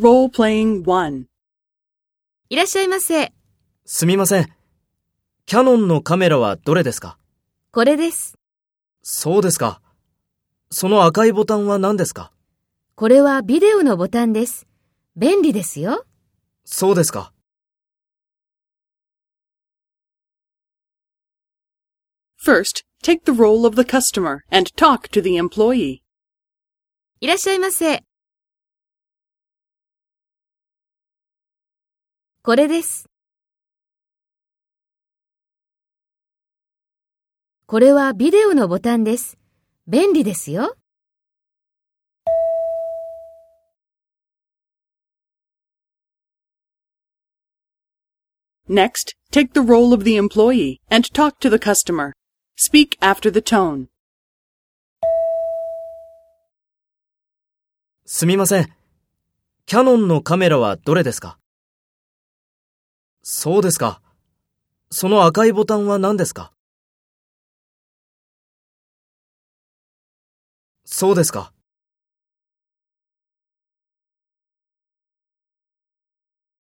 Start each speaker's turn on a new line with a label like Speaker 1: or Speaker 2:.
Speaker 1: Role-playing 1.
Speaker 2: いらっしゃいませ。
Speaker 3: すみません。キャノンのカメラはどれですか？
Speaker 2: これです。
Speaker 3: そうですか。その赤いボタンは何ですか？
Speaker 2: これはビデオのボタンです。便利ですよ。
Speaker 3: そうですか。
Speaker 1: First, take the role of the customer and talk to the employee.
Speaker 2: いらっしゃいませ。これです。これはビデオのボタンです。便利ですよ。
Speaker 1: Next, take the role of the employee and talk to the customer. Speak after the tone.
Speaker 3: すみません。キャノンのカメラはどれですかそうですか。その赤いボタンは何ですか？そうですか。